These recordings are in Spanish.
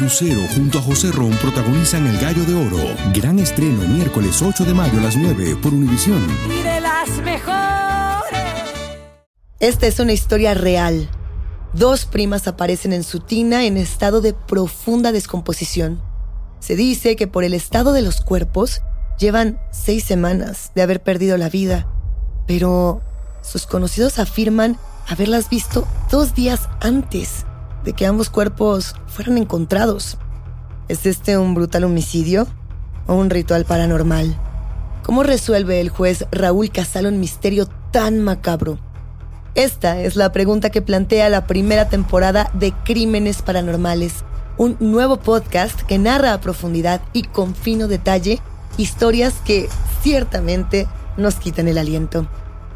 Lucero junto a José Ron protagonizan El Gallo de Oro. Gran estreno miércoles 8 de mayo a las 9 por Univisión. Y de las mejores. Esta es una historia real. Dos primas aparecen en su tina en estado de profunda descomposición. Se dice que por el estado de los cuerpos llevan seis semanas de haber perdido la vida, pero sus conocidos afirman haberlas visto dos días antes de que ambos cuerpos fueran encontrados. ¿Es este un brutal homicidio o un ritual paranormal? ¿Cómo resuelve el juez Raúl Casal un misterio tan macabro? Esta es la pregunta que plantea la primera temporada de Crímenes Paranormales, un nuevo podcast que narra a profundidad y con fino detalle historias que ciertamente nos quitan el aliento.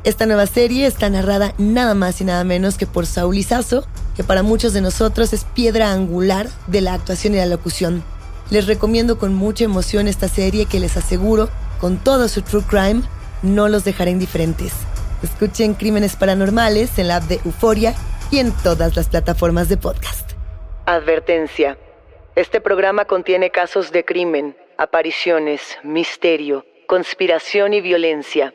Esta nueva serie está narrada nada más y nada menos que por Saúl Izazo, que para muchos de nosotros es piedra angular de la actuación y la locución. Les recomiendo con mucha emoción esta serie que les aseguro, con todo su true crime, no los dejará indiferentes. Escuchen Crímenes Paranormales en la app de Euforia y en todas las plataformas de podcast. Advertencia. Este programa contiene casos de crimen, apariciones, misterio, conspiración y violencia.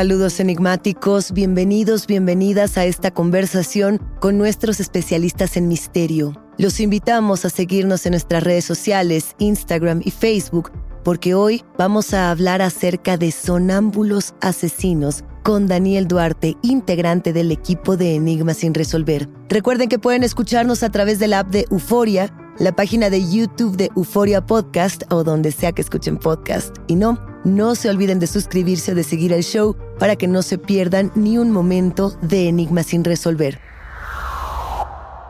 Saludos enigmáticos, bienvenidos, bienvenidas a esta conversación con nuestros especialistas en misterio. Los invitamos a seguirnos en nuestras redes sociales, Instagram y Facebook, porque hoy vamos a hablar acerca de sonámbulos asesinos con Daniel Duarte, integrante del equipo de Enigmas sin resolver. Recuerden que pueden escucharnos a través de la app de Euforia, la página de YouTube de Euforia Podcast o donde sea que escuchen podcast. Y no, no se olviden de suscribirse o de seguir el show para que no se pierdan ni un momento de Enigmas sin resolver.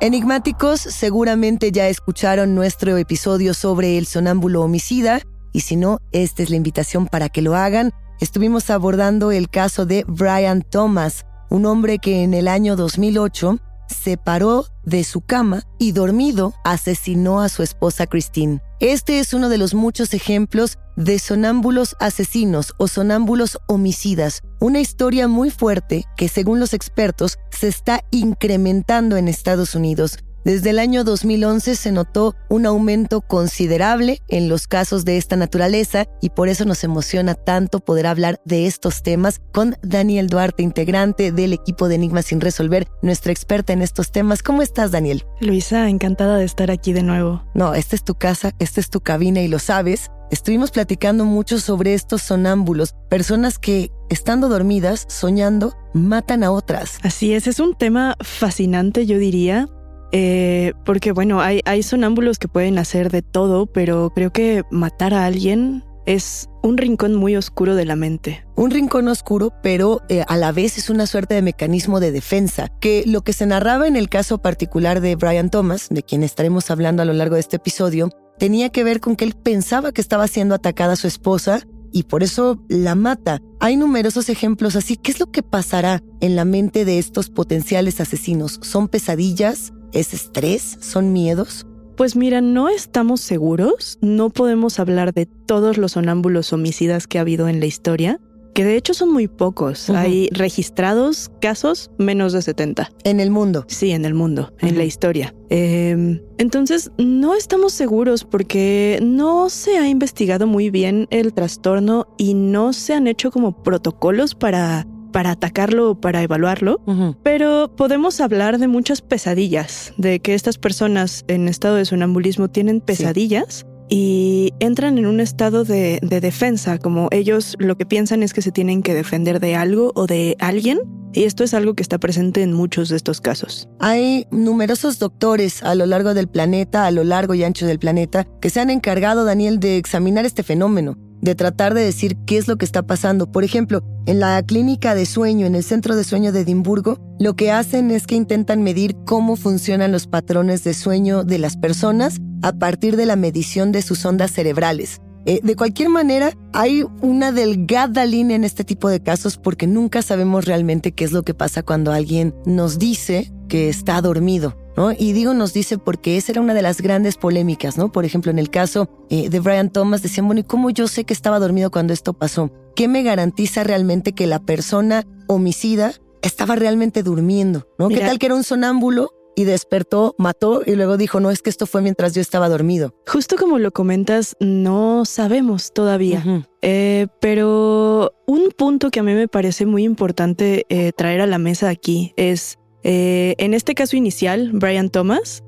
Enigmáticos, seguramente ya escucharon nuestro episodio sobre el sonámbulo homicida, y si no, esta es la invitación para que lo hagan. Estuvimos abordando el caso de Brian Thomas, un hombre que en el año 2008 se paró de su cama y dormido asesinó a su esposa Christine. Este es uno de los muchos ejemplos de sonámbulos asesinos o sonámbulos homicidas, una historia muy fuerte que según los expertos se está incrementando en Estados Unidos. Desde el año 2011 se notó un aumento considerable en los casos de esta naturaleza y por eso nos emociona tanto poder hablar de estos temas con Daniel Duarte, integrante del equipo de Enigmas sin resolver, nuestra experta en estos temas. ¿Cómo estás, Daniel? Luisa, encantada de estar aquí de nuevo. No, esta es tu casa, esta es tu cabina y lo sabes. Estuvimos platicando mucho sobre estos sonámbulos, personas que, estando dormidas, soñando, matan a otras. Así es, es un tema fascinante, yo diría, eh, porque bueno, hay, hay sonámbulos que pueden hacer de todo, pero creo que matar a alguien es un rincón muy oscuro de la mente. Un rincón oscuro, pero eh, a la vez es una suerte de mecanismo de defensa, que lo que se narraba en el caso particular de Brian Thomas, de quien estaremos hablando a lo largo de este episodio, tenía que ver con que él pensaba que estaba siendo atacada su esposa y por eso la mata. Hay numerosos ejemplos así. ¿Qué es lo que pasará en la mente de estos potenciales asesinos? ¿Son pesadillas? ¿Es estrés? ¿Son miedos? Pues mira, no estamos seguros, no podemos hablar de todos los sonámbulos homicidas que ha habido en la historia, que de hecho son muy pocos. Hay registrados casos menos de 70. En el mundo. Sí, en el mundo, en la historia. Em, entonces, no estamos seguros porque no se ha investigado muy bien el trastorno y no se han hecho como protocolos para para atacarlo o para evaluarlo, pero podemos hablar de muchas pesadillas, de que estas personas en estado de sonambulismo tienen pesadillas y entran en un estado de, de, defensa, como ellos lo que piensan es que se tienen que defender de algo o de alguien, y esto es algo que está presente en muchos de estos casos. Hay numerosos doctores a lo largo del planeta, a lo largo y ancho del planeta, que se han encargado, Daniel, de examinar este fenómeno de tratar de decir qué es lo que está pasando. Por ejemplo, en la clínica de sueño, en el centro de sueño de Edimburgo, lo que hacen es que intentan medir cómo funcionan los patrones de sueño de las personas a partir de la medición de sus ondas cerebrales. Eh, de cualquier manera, hay una delgada línea en este tipo de casos porque nunca sabemos realmente qué es lo que pasa cuando alguien nos dice que está dormido. Y digo nos dice porque esa era una de las grandes polémicas, ¿no? Por ejemplo, en el caso eh, de Brian Thomas decían, bueno, ¿y cómo yo sé que estaba dormido cuando esto pasó? ¿Qué me garantiza realmente que la persona homicida estaba realmente durmiendo? ¿no? ¿Qué tal que era un sonámbulo y despertó, mató y luego dijo, no, es que esto fue mientras yo estaba dormido. Justo como lo comentas, no sabemos todavía. Eh, pero un punto que a mí me parece muy importante eh, traer a la mesa aquí es eh, en este caso inicial, Brian Thomas,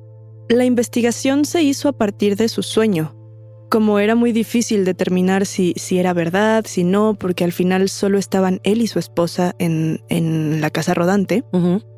la investigación se hizo a partir de su sueño. Como era muy difícil determinar si, si era verdad, si no, porque al final solo estaban él y su esposa en, en la casa rodante,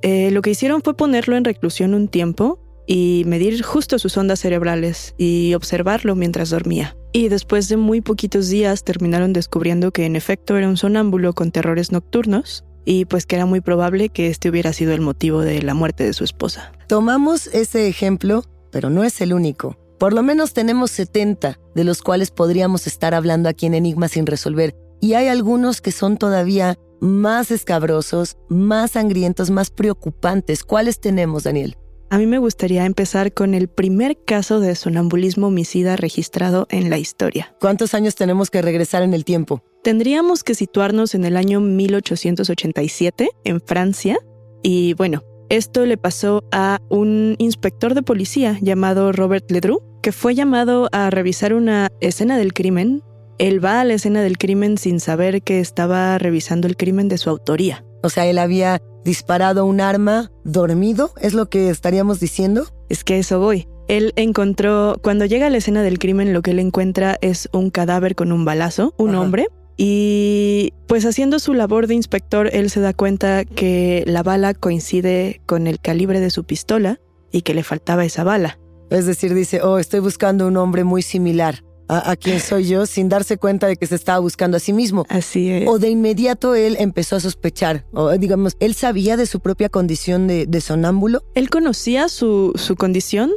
eh, lo que hicieron fue ponerlo en reclusión un tiempo y medir justo sus ondas cerebrales y observarlo mientras dormía. Y después de muy poquitos días terminaron descubriendo que en efecto era un sonámbulo con terrores nocturnos y pues que era muy probable que este hubiera sido el motivo de la muerte de su esposa. Tomamos ese ejemplo, pero no es el único. Por lo menos tenemos 70 de los cuales podríamos estar hablando aquí en Enigma sin resolver, y hay algunos que son todavía más escabrosos, más sangrientos, más preocupantes. ¿Cuáles tenemos, Daniel? A mí me gustaría empezar con el primer caso de sonambulismo homicida registrado en la historia. ¿Cuántos años tenemos que regresar en el tiempo? Tendríamos que situarnos en el año 1887, en Francia. Y bueno, esto le pasó a un inspector de policía llamado Robert Ledru, que fue llamado a revisar una escena del crimen. Él va a la escena del crimen sin saber que estaba revisando el crimen de su autoría. O sea, él había disparado un arma dormido, ¿es lo que estaríamos diciendo? Es que eso voy. Él encontró, cuando llega a la escena del crimen, lo que él encuentra es un cadáver con un balazo, un hombre, y pues haciendo su labor de inspector, él se da cuenta que la bala coincide con el calibre de su pistola y que le faltaba esa bala. Es decir, dice, oh, estoy buscando un hombre muy similar a, quien soy yo sin darse cuenta de que se estaba buscando a sí mismo. Así es. O de inmediato él empezó a sospechar, o digamos, él sabía de su propia condición de, sonámbulo. Él conocía su, su condición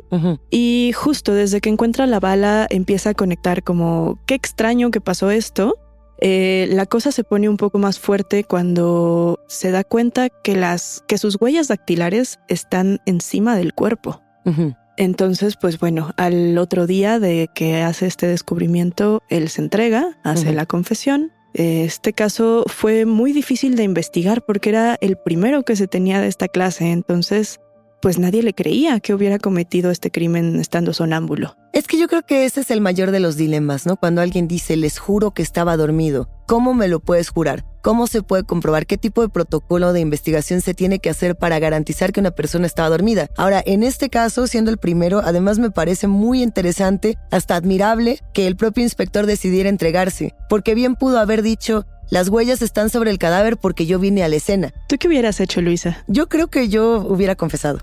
y justo desde que encuentra la bala empieza a conectar como, qué extraño que pasó esto eh, la cosa se pone un poco más fuerte cuando se da cuenta que, las, que sus huellas dactilares están encima del cuerpo. Entonces, pues bueno, al otro día de que hace este descubrimiento, él se entrega, hace la confesión. Este caso fue muy difícil de investigar porque era el primero que se tenía de esta clase, entonces pues nadie le creía que hubiera cometido este crimen estando sonámbulo. Es que yo creo que ese es el mayor de los dilemas, ¿no? Cuando alguien dice, les juro que estaba dormido, ¿cómo me lo puedes jurar? ¿Cómo se puede comprobar? ¿Qué tipo de protocolo de investigación se tiene que hacer para garantizar que una persona estaba dormida? Ahora, en este caso, siendo el primero, además me parece muy interesante, hasta admirable, que el propio inspector decidiera entregarse, porque bien pudo haber dicho, las huellas están sobre el cadáver porque yo vine a la escena. ¿Tú qué hubieras hecho, Luisa? Yo creo que yo hubiera confesado.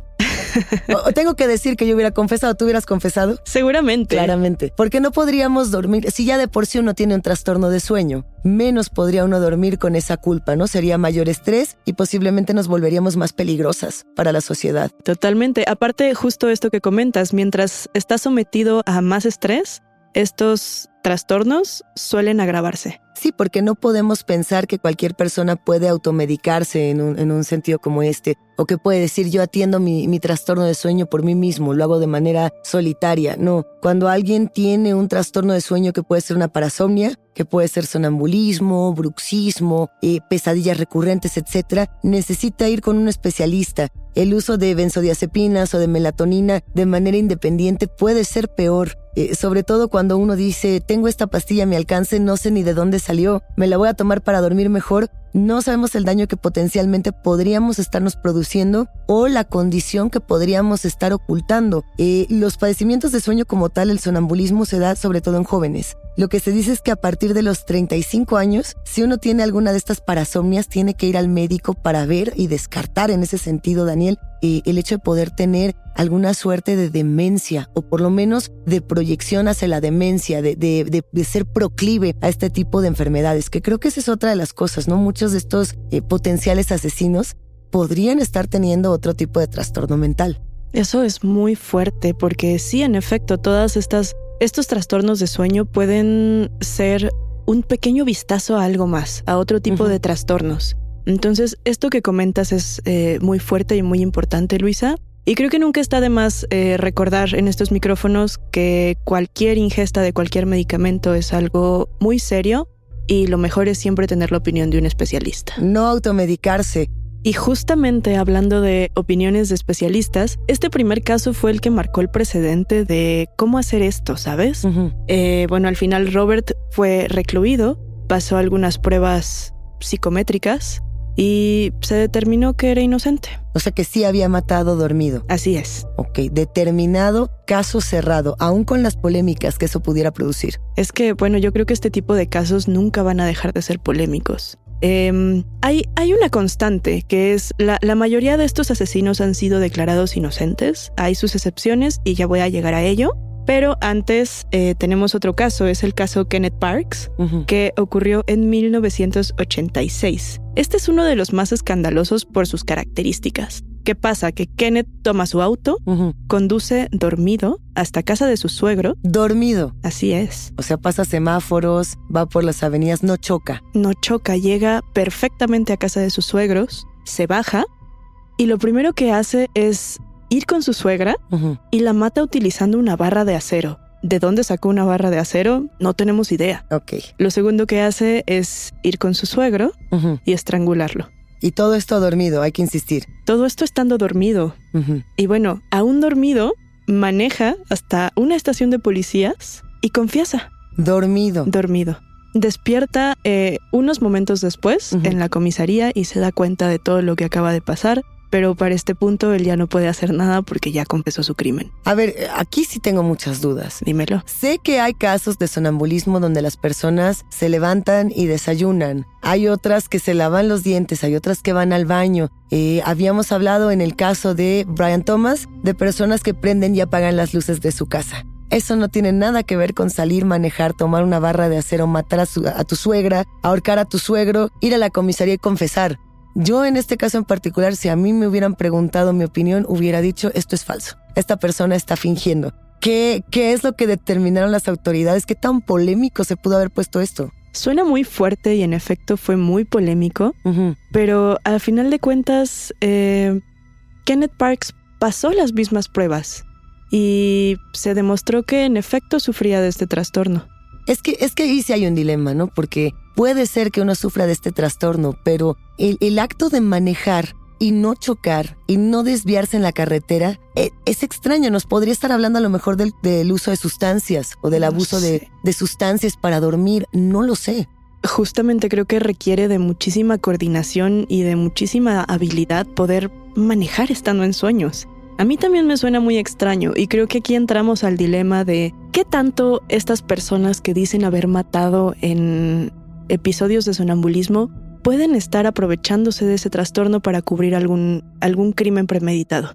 Tengo que decir que yo hubiera confesado, ¿tú hubieras confesado? Seguramente. Claramente. Porque no podríamos dormir, si ya de por sí uno tiene un trastorno de sueño, menos podría uno dormir con esa culpa, ¿no? Sería mayor estrés y posiblemente nos volveríamos más peligrosas para la sociedad. Totalmente. Aparte, justo esto que comentas, mientras estás sometido a más estrés, estos trastornos suelen agravarse. Sí, porque no podemos pensar que cualquier persona puede automedicarse en un, en un sentido como este, o que puede decir yo atiendo mi, mi, trastorno de sueño por mí mismo, lo hago de manera solitaria. No, cuando alguien tiene un trastorno de sueño que puede ser una parasomnia, que puede ser sonambulismo, bruxismo, eh, pesadillas recurrentes, etc., necesita ir con un especialista. El uso de benzodiazepinas o de melatonina de manera independiente puede ser peor, eh, sobre todo cuando uno dice, tengo esta pastilla a mi alcance, no sé ni de dónde salió, me la voy a tomar para dormir mejor, no sabemos el daño que potencialmente podríamos estarnos produciendo o la condición que podríamos estar ocultando. Eh, los padecimientos de sueño como tal, el sonambulismo se da sobre todo en jóvenes. Lo que se dice es que a partir de los 35 años, si uno tiene alguna de estas parasomnias, tiene que ir al médico para ver y descartar en ese sentido, Daniel, eh, el hecho de poder tener alguna suerte de demencia o por lo menos de proyección hacia la demencia, de, de, ser proclive a este tipo de enfermedades, que creo que esa es otra de las cosas, ¿no? Muchos de estos eh, potenciales asesinos podrían estar teniendo otro tipo de trastorno mental. Eso es muy fuerte porque sí, en efecto, todas estas estos trastornos de sueño pueden ser un pequeño vistazo a algo más, a otro tipo de trastornos. Entonces, esto que comentas es eh, muy fuerte y muy importante, Luisa. Y creo que nunca está de más eh, recordar en estos micrófonos que cualquier ingesta de cualquier medicamento es algo muy serio y lo mejor es siempre tener la opinión de un especialista. No automedicarse. Y justamente hablando de opiniones de especialistas, este primer caso fue el que marcó el precedente de cómo hacer esto, ¿sabes? Eh, bueno, al final Robert fue recluido, pasó algunas pruebas psicométricas y se determinó que era inocente. O sea que sí había matado dormido. Así es. Ok, determinado, caso cerrado, aún con las polémicas que eso pudiera producir. Es que, bueno, yo creo que este tipo de casos nunca van a dejar de ser polémicos. Em, hay, hay, una constante que es la, la, mayoría de estos asesinos han sido declarados inocentes. Hay sus excepciones y ya voy a llegar a ello. Pero antes eh, tenemos otro caso, es el caso Kenneth Parks, que ocurrió en 1986. Este es uno de los más escandalosos por sus características. ¿Qué pasa? Que Kenneth toma su auto, conduce dormido hasta casa de su suegro. Dormido. Así es. O sea, pasa semáforos, va por las avenidas, no choca. No choca, llega perfectamente a casa de sus suegros, se baja y lo primero que hace es ir con su suegra y la mata utilizando una barra de acero. ¿De dónde sacó una barra de acero? No tenemos idea. Ok. Lo segundo que hace es ir con su suegro y estrangularlo. Y todo esto dormido, hay que insistir. Todo esto estando dormido. Y bueno, aún dormido, maneja hasta una estación de policías y confiesa. Dormido. Dormido. Despierta eh, unos momentos después en la comisaría y se da cuenta de todo lo que acaba de pasar pero para este punto él ya no puede hacer nada porque ya confesó su crimen. A ver, aquí sí tengo muchas dudas. Dímelo. Sé que hay casos de sonambulismo donde las personas se levantan y desayunan. Hay otras que se lavan los dientes, hay otras que van al baño. Eh, habíamos hablado en el caso de Brian Thomas de personas que prenden y apagan las luces de su casa. Eso no tiene nada que ver con salir, manejar, tomar una barra de acero, matar a, a, tu suegra, ahorcar a tu suegro, ir a la comisaría y confesar. Yo en este caso en particular, si a mí me hubieran preguntado mi opinión, hubiera dicho, esto es falso. Esta persona está fingiendo. ¿Qué, qué es lo que determinaron las autoridades? ¿Qué tan polémico se pudo haber puesto esto? Suena muy fuerte y en efecto fue muy polémico, pero al final de cuentas, eh, Kenneth Parks pasó las mismas pruebas y se demostró que en efecto sufría de este trastorno. Es que, es que ahí sí hay un dilema, ¿no? Porque puede ser que uno sufra de este trastorno, pero el, acto de manejar y no chocar y no desviarse en la carretera e, es, extraño. Nos podría estar hablando a lo mejor del, uso de sustancias o del abuso de, de sustancias para dormir. No lo sé. Justamente creo que requiere de muchísima coordinación y de muchísima habilidad poder manejar estando en sueños. A mí también me suena muy extraño y creo que aquí entramos al dilema de qué tanto estas personas que dicen haber matado en episodios de sonambulismo pueden estar aprovechándose de ese trastorno para cubrir algún, algún crimen premeditado.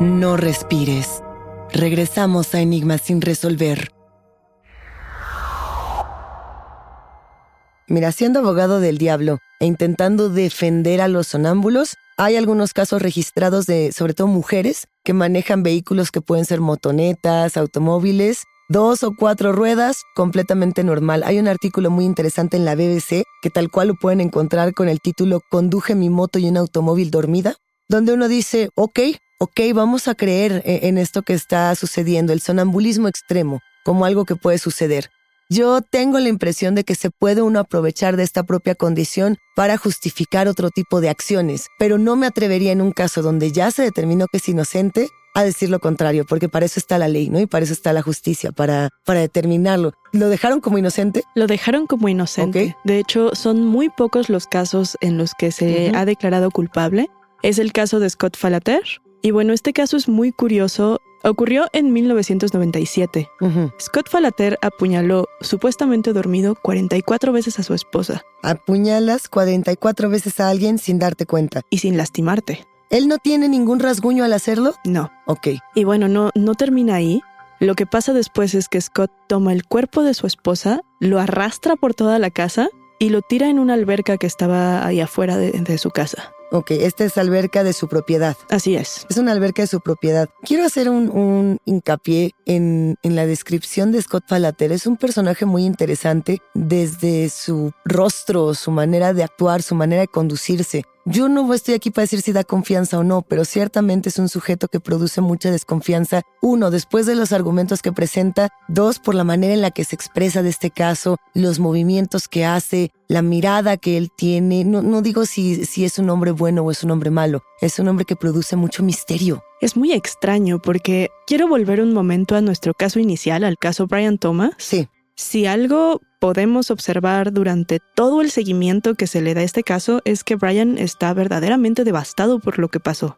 No respires. Regresamos a Enigmas sin resolver. Mira, siendo abogado del diablo e intentando defender a los sonámbulos, hay algunos casos registrados de, sobre todo mujeres, que manejan vehículos que pueden ser motonetas, automóviles, dos o cuatro ruedas, completamente normal. Hay un artículo muy interesante en la BBC que tal cual lo pueden encontrar con el título Conduje mi moto y un automóvil dormida, donde uno dice, ok, ok, vamos a creer eh, en esto que está sucediendo, el sonambulismo extremo, como algo que puede suceder. Yo tengo la impresión de que se puede uno aprovechar de esta propia condición para justificar otro tipo de acciones, pero no me atrevería en un caso donde ya se determinó que es inocente a decir lo contrario, porque para eso está la ley, ¿no? Y para eso está la justicia, para, para determinarlo. ¿Lo dejaron como inocente? Lo dejaron como inocente. Ok. De hecho, son muy pocos los casos en los que se Ujú. ha declarado culpable. Es el caso de Scott Falater. Y bueno, este caso es muy curioso. Ocurrió en 1997. Ujú. Scott Falater apuñaló, supuestamente dormido, 44 veces a su esposa Apuñalas 44 veces a alguien sin darte cuenta. y sin lastimarte. ¿Él no tiene ningún rasguño al hacerlo? No. Ok. Y bueno, no, no termina ahí. Lo que pasa después es que Scott toma el cuerpo de su esposa, lo arrastra por toda la casa y lo tira en una alberca que estaba ahí afuera de, de su casa. Ok, esta es alberca de su propiedad. Así es. Es una alberca de su propiedad. Quiero hacer un, un hincapié en, en la descripción de Scott Falater. Es un personaje muy interesante desde su rostro, su manera de actuar, su manera de conducirse. Yo no estoy aquí para decir si da confianza o no, pero ciertamente es un sujeto que produce mucha desconfianza. Uno, después de los argumentos que presenta. Dos, por la manera en la que se expresa de este caso, los movimientos que hace, la mirada que él tiene. No, no digo si, si es un hombre bueno o es un hombre malo. Es un hombre que produce mucho misterio. Es muy extraño porque quiero volver un momento a nuestro caso inicial, al caso Brian Thomas. Sí. Si algo podemos observar durante todo el seguimiento que se le da a este caso es que Brian está verdaderamente devastado por lo que pasó.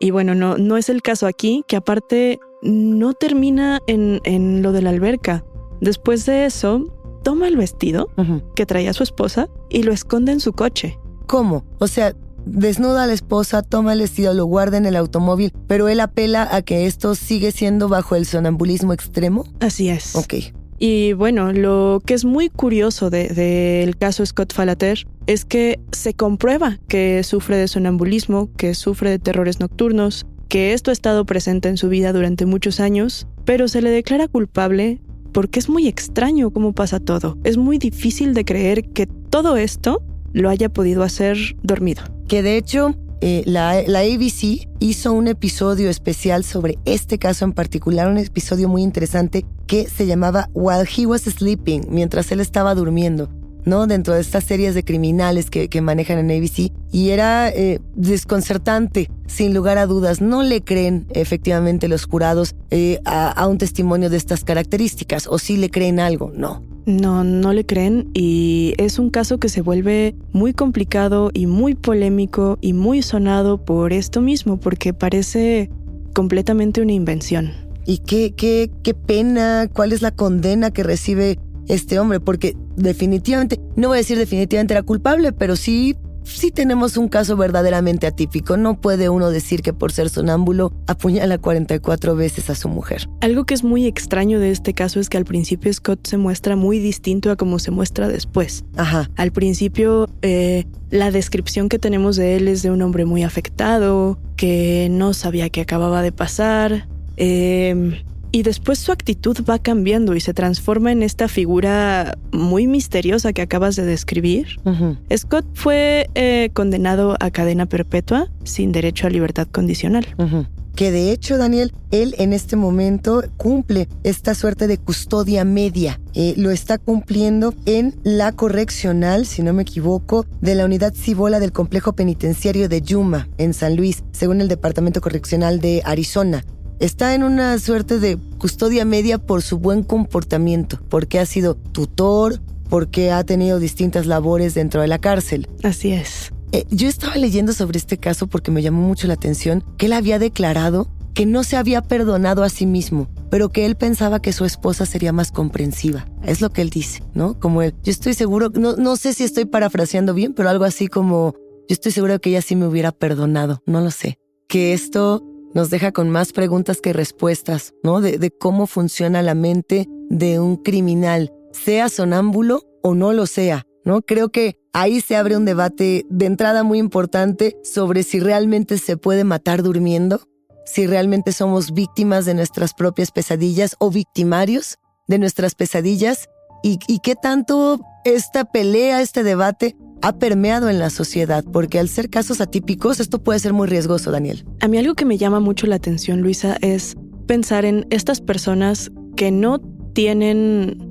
Y bueno, no, no es el caso aquí, que aparte no termina en, en lo de la alberca. Después de eso, toma el vestido que traía su esposa y lo esconde en su coche. ¿Cómo? O sea, desnuda a la esposa, toma el vestido, lo guarda en el automóvil, pero él apela a que esto sigue siendo bajo el sonambulismo extremo. Así es. Ok. Y bueno, lo que es muy curioso del de, del caso Scott Falater es que se comprueba que sufre de sonambulismo, que sufre de terrores nocturnos, que esto ha estado presente en su vida durante muchos años, pero se le declara culpable porque es muy extraño cómo pasa todo. Es muy difícil de creer que todo esto lo haya podido hacer dormido. Que de hecho, eh, la, la ABC hizo un episodio especial sobre este caso en particular, un episodio muy interesante que se llamaba While He Was Sleeping, mientras él estaba durmiendo. ¿no? Dentro de estas series de criminales que, que manejan en ABC. Y era eh, desconcertante, sin lugar a dudas. No le creen efectivamente los jurados eh, a, a un testimonio de estas características. O sí le creen algo, no. No, no le creen y es un caso que se vuelve muy complicado y muy polémico y muy sonado por esto mismo, porque parece completamente una invención. Y qué, qué, qué pena, cuál es la condena que recibe este hombre, porque definitivamente, no voy a decir definitivamente era culpable, pero sí, sí tenemos un caso verdaderamente atípico. No puede uno decir que por ser sonámbulo apuñala 44 veces a su mujer. Algo que es muy extraño de este caso es que al principio Scott se muestra muy distinto a como se muestra después. Ajá. Al principio, eh, la descripción que tenemos de él es de un hombre muy afectado, que no sabía qué acababa de pasar. Eh, y después su actitud va cambiando y se transforma en esta figura muy misteriosa que acabas de describir. Uh -huh. Scott fue eh, condenado a cadena perpetua sin derecho a libertad condicional. Uh -huh. que de hecho, Daniel, él en este momento cumple esta suerte de custodia media. Eh, lo está cumpliendo en la correccional, si no me equivoco, de la unidad Cibola del complejo penitenciario de Yuma, en San Luis, según el Departamento Correccional de Arizona. Está en una suerte de custodia media por su buen comportamiento, porque ha sido tutor, porque ha tenido distintas labores dentro de la cárcel. Así es. Eh, yo estaba leyendo sobre este caso porque me llamó mucho la atención que él había declarado que no se había perdonado a sí mismo, pero que él pensaba que su esposa sería más comprensiva. Es lo que él dice, ¿no? Como él, yo estoy seguro, no, no sé si estoy parafraseando bien, pero algo así como, yo estoy seguro de que ella sí me hubiera perdonado, no lo sé. Que esto nos deja con más preguntas que respuestas, ¿no? De, cómo funciona la mente de un criminal, sea sonámbulo o no lo sea, ¿no? Creo que ahí se abre un debate de entrada muy importante sobre si realmente se puede matar durmiendo, si realmente somos víctimas de nuestras propias pesadillas o victimarios de nuestras pesadillas y qué tanto esta pelea, este debate ha permeado en la sociedad, porque al ser casos atípicos esto puede ser muy riesgoso, Daniel. A mí algo que me llama mucho la atención, Luisa, es pensar en estas personas que no tienen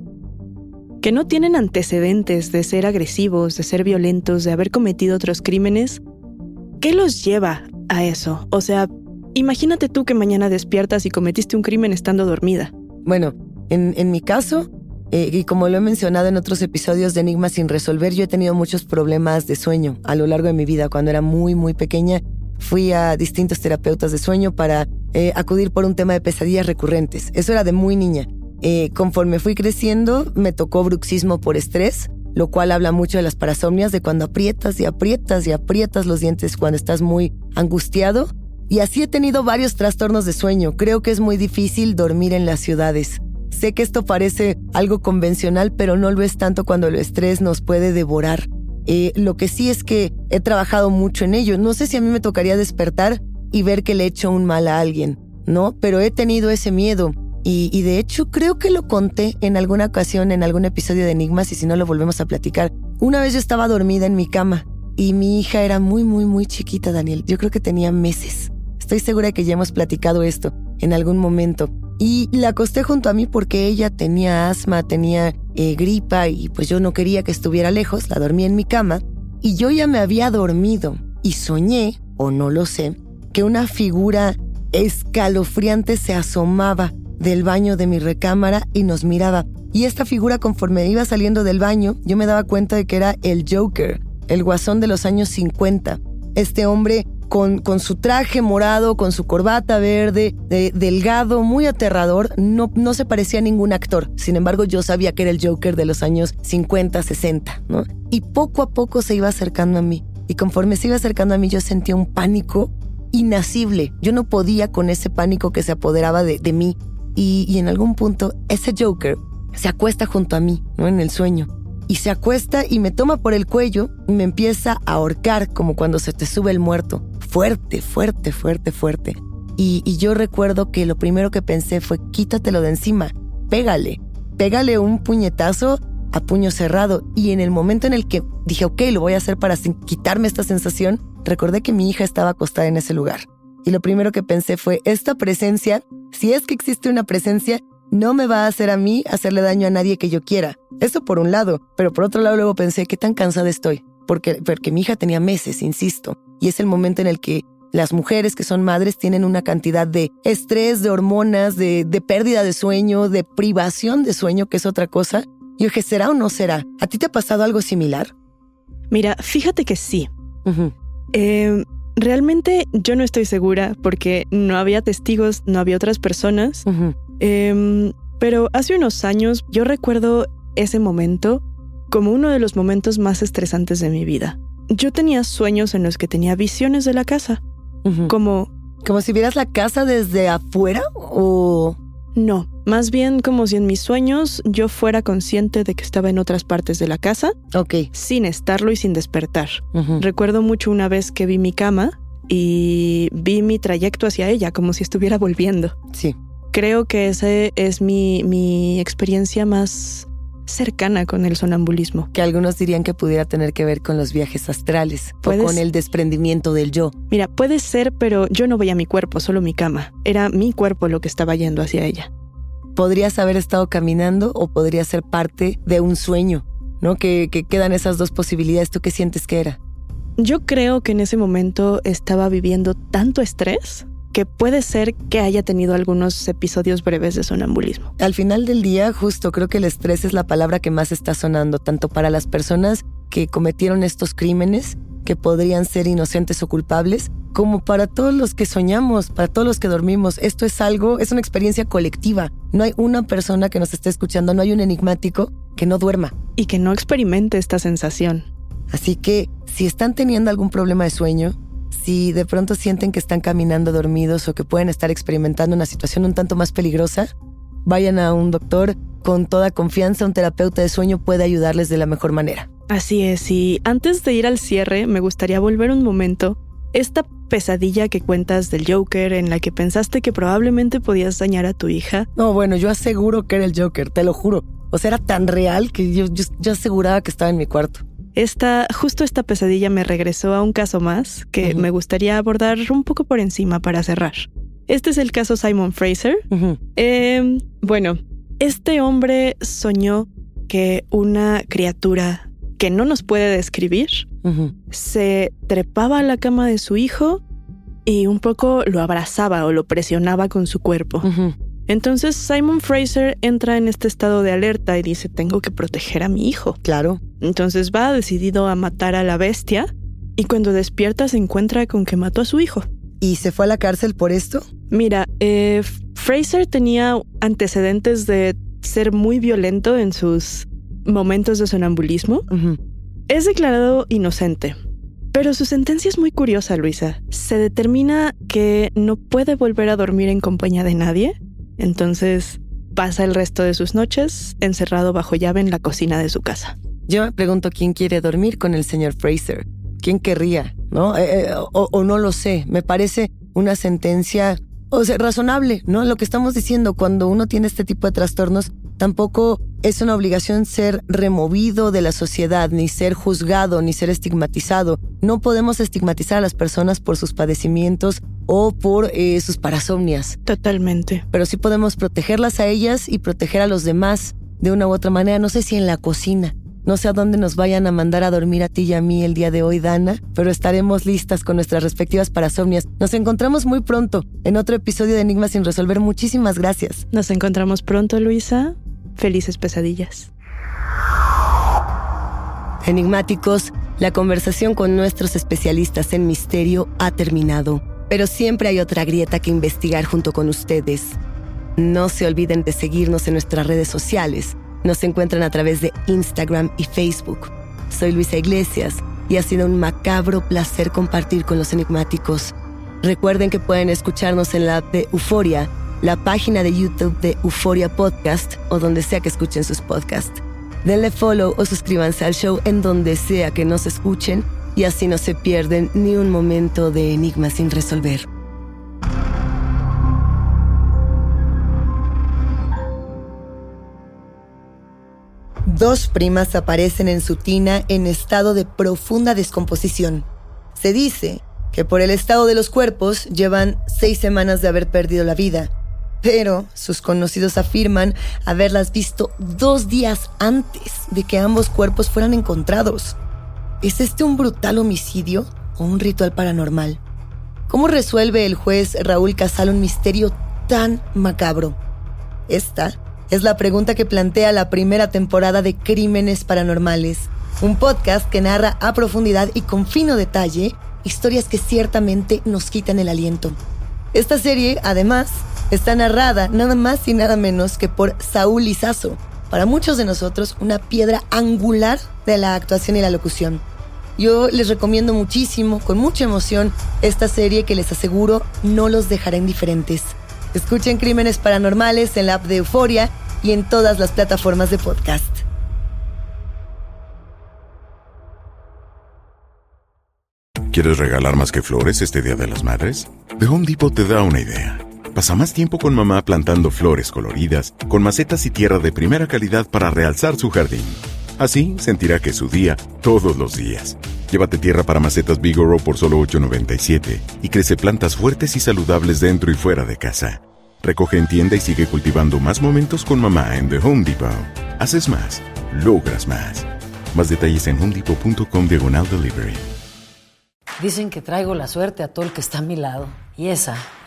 que no tienen antecedentes de ser agresivos, de ser violentos, de haber cometido otros crímenes. ¿Qué los lleva a eso? O sea, imagínate tú que mañana despiertas y cometiste un crimen estando dormida. Bueno, en, en mi caso, eh, y como lo he mencionado en otros episodios de Enigmas sin resolver, yo he tenido muchos problemas de sueño a lo largo de mi vida. Cuando era muy, muy pequeña, fui a distintos terapeutas de sueño para eh, acudir por un tema de pesadillas recurrentes. Eso era de muy niña. Eh, conforme fui creciendo, me tocó bruxismo por estrés, lo cual habla mucho de las parasomnias, de cuando aprietas y aprietas y aprietas los dientes cuando estás muy angustiado. Y así he tenido varios trastornos de sueño. Creo que es muy difícil dormir en las ciudades. Sé que esto parece algo convencional, pero no lo es tanto cuando el estrés nos puede devorar. Eh, lo que sí es que he trabajado mucho en ello. No sé si a mí me tocaría despertar y ver que le he hecho un mal a alguien, ¿no? Pero he tenido ese miedo. Y, y, de hecho creo que lo conté en alguna ocasión, en algún episodio de Enigmas, y si no lo volvemos a platicar. Una vez yo estaba dormida en mi cama y mi hija era muy, muy, muy chiquita, Daniel. Yo creo que tenía meses. Estoy segura que ya hemos platicado esto en algún momento. Y la acosté junto a mí porque ella tenía asma, tenía eh, gripa y pues yo no quería que estuviera lejos, la dormí en mi cama y yo ya me había dormido y soñé, o no lo sé, que una figura escalofriante se asomaba del baño de mi recámara y nos miraba. Y esta figura conforme iba saliendo del baño, yo me daba cuenta de que era el Joker, el guasón de los años 50. Este hombre con, con su traje morado, con su corbata verde, delgado, muy aterrador, no, no se parecía a ningún actor. Sin embargo, yo sabía que era el Joker de los años 50, 60, ¿no? Y poco a poco se iba acercando a mí. Y conforme se iba acercando a mí, yo sentía un pánico inasible. Yo no podía con ese pánico que se apoderaba de, de mí. Y, y, en algún punto, ese Joker se acuesta junto a mí, ¿no? En el sueño y se acuesta y me toma por el cuello y me empieza a ahorcar como cuando se te sube el muerto. Fuerte, fuerte, fuerte, fuerte. Y, yo recuerdo que lo primero que pensé fue quítatelo de encima, pégale, pégale un puñetazo a puño cerrado. Y en el momento en el que dije, ok, lo voy a hacer para quitarme esta sensación, recordé que mi hija estaba acostada en ese lugar. Y lo primero que pensé fue, esta presencia, si es que existe una presencia, no me va a hacer a mí hacerle daño a nadie que yo quiera. Eso por un lado, pero por otro lado luego pensé, qué tan cansada estoy, porque, porque mi hija tenía meses, insisto, y es el momento en el que las mujeres que son madres tienen una cantidad de estrés, de hormonas, de, de pérdida de sueño, de privación de sueño, que es otra cosa. Y dije, ¿será o no será? ¿A ti te ha pasado algo similar? Mira, fíjate que sí. eh, realmente yo no estoy segura porque no había testigos, no había otras personas. Eh, pero hace unos años yo recuerdo ese momento como uno de los momentos más estresantes de mi vida. Yo tenía sueños en los que tenía visiones de la casa, uh -huh. como... ¿Como si vieras la casa desde afuera o...? No, más bien como si en mis sueños yo fuera consciente de que estaba en otras partes de la casa. Ok. Sin estarlo y sin despertar. Uh -huh. Recuerdo mucho una vez que vi mi cama y vi mi trayecto hacia ella como si estuviera volviendo. Sí. Creo que esa es mi, mi experiencia más cercana con el sonambulismo. Que algunos dirían que pudiera tener que ver con los viajes astrales o con el desprendimiento del yo. Mira, puede ser, pero yo no veía mi cuerpo, solo mi cama. Era mi cuerpo lo que estaba yendo hacia ella. Podrías haber estado caminando o podría ser parte de un sueño, ¿no? Que, que quedan esas dos posibilidades. ¿Tú qué sientes que era? Yo creo que en ese momento estaba viviendo tanto estrés que puede ser que haya tenido algunos episodios breves de sonambulismo. Al final del día, justo creo que el estrés es la palabra que más está sonando, tanto para las personas que cometieron estos crímenes, que podrían ser inocentes o culpables, como para todos los que soñamos, para todos los que dormimos. Esto es algo, es una experiencia colectiva. No hay una persona que nos esté escuchando, no hay un enigmático que no duerma. Y que no experimente esta sensación. Así que si están teniendo algún problema de sueño, si de pronto sienten que están caminando dormidos o que pueden estar experimentando una situación un tanto más peligrosa, vayan a un doctor con toda confianza, un terapeuta de sueño puede ayudarles de la mejor manera. Así es, y antes de ir al cierre, me gustaría volver un momento. Esta pesadilla que cuentas del Joker en la que pensaste que probablemente podías dañar a tu hija. No, bueno, yo aseguro que era el Joker, te lo juro. O sea, era tan real que yo, yo aseguraba que estaba en mi cuarto. Esta, justo esta pesadilla me regresó a un caso más que me gustaría abordar un poco por encima para cerrar. Este es el caso Simon Fraser. Em, bueno, este hombre soñó que una criatura que no nos puede describir se trepaba a la cama de su hijo y un poco lo abrazaba o lo presionaba con su cuerpo. Entonces Simon Fraser entra en este estado de alerta y dice, tengo que proteger a mi hijo. Claro. Entonces va decidido a matar a la bestia y cuando despierta se encuentra con que mató a su hijo. ¿Y se fue a la cárcel por esto? Mira, eh, Fraser tenía antecedentes de ser muy violento en sus momentos de sonambulismo. Es declarado inocente, pero su sentencia es muy curiosa, Luisa. Se determina que no puede volver a dormir en compañía de nadie entonces pasa el resto de sus noches encerrado bajo llave en la cocina de su casa. Yo me pregunto quién quiere dormir con el señor Fraser. ¿Quién querría? ¿No? Eh, eh, o, no lo sé. Me parece una sentencia o sea, razonable, ¿no? Lo que estamos diciendo, cuando uno tiene este tipo de trastornos, tampoco es una obligación ser removido de la sociedad, ni ser juzgado, ni ser estigmatizado. No podemos estigmatizar a las personas por sus padecimientos o por eh, sus parasomnias. Totalmente. Pero sí podemos protegerlas a ellas y proteger a los demás de una u otra manera. No sé si en la cocina. No sé a dónde nos vayan a mandar a dormir a ti y a mí el día de hoy, Dana, pero estaremos listas con nuestras respectivas parasomnias. Nos encontramos muy pronto en otro episodio de Enigmas sin resolver. Muchísimas gracias. Nos encontramos pronto, Luisa. Felices pesadillas. Enigmáticos, la conversación con nuestros especialistas en misterio ha terminado, pero siempre hay otra grieta que investigar junto con ustedes. No se olviden de seguirnos en nuestras redes sociales. Nos encuentran a través de Instagram y Facebook. Soy Luisa Iglesias y ha sido un macabro placer compartir con los enigmáticos. Recuerden que pueden escucharnos en la app de Euforia la página de YouTube de Euforia Podcast o donde sea que escuchen sus podcasts. Denle follow o suscríbanse al show en donde sea que nos escuchen y así no se pierden ni un momento de enigma sin resolver. Dos primas aparecen en su tina en estado de profunda descomposición. Se dice que por el estado de los cuerpos llevan seis semanas de haber perdido la vida pero sus conocidos afirman haberlas visto dos días antes de que ambos cuerpos fueran encontrados. ¿Es este un brutal homicidio o un ritual paranormal? ¿Cómo resuelve el juez Raúl Casal un misterio tan macabro? Esta es la pregunta que plantea la primera temporada de Crímenes Paranormales, un podcast que narra a profundidad y con fino detalle historias que ciertamente nos quitan el aliento. Esta serie, además, está narrada nada más y nada menos que por Saúl Izazo, para muchos de nosotros una piedra angular de la actuación y la locución. Yo les recomiendo muchísimo, con mucha emoción, esta serie que les aseguro no los dejará indiferentes. Escuchen Crímenes Paranormales en la app de Euforia y en todas las plataformas de podcast. ¿Quieres regalar más que flores este Día de las Madres? The Home Depot te da una idea. Pasa más tiempo con mamá plantando flores coloridas, con macetas y tierra de primera calidad para realzar su jardín. Así sentirá que es su día todos los días. Llévate tierra para macetas Bigoro por solo $8.97 y crece plantas fuertes y saludables dentro y fuera de casa. Recoge en tienda y sigue cultivando más momentos con mamá en The Home Depot. Haces más, logras más. Más detalles en homedepot.com diagonal delivery. Dicen que traigo la suerte a todo el que está a mi lado. Y esa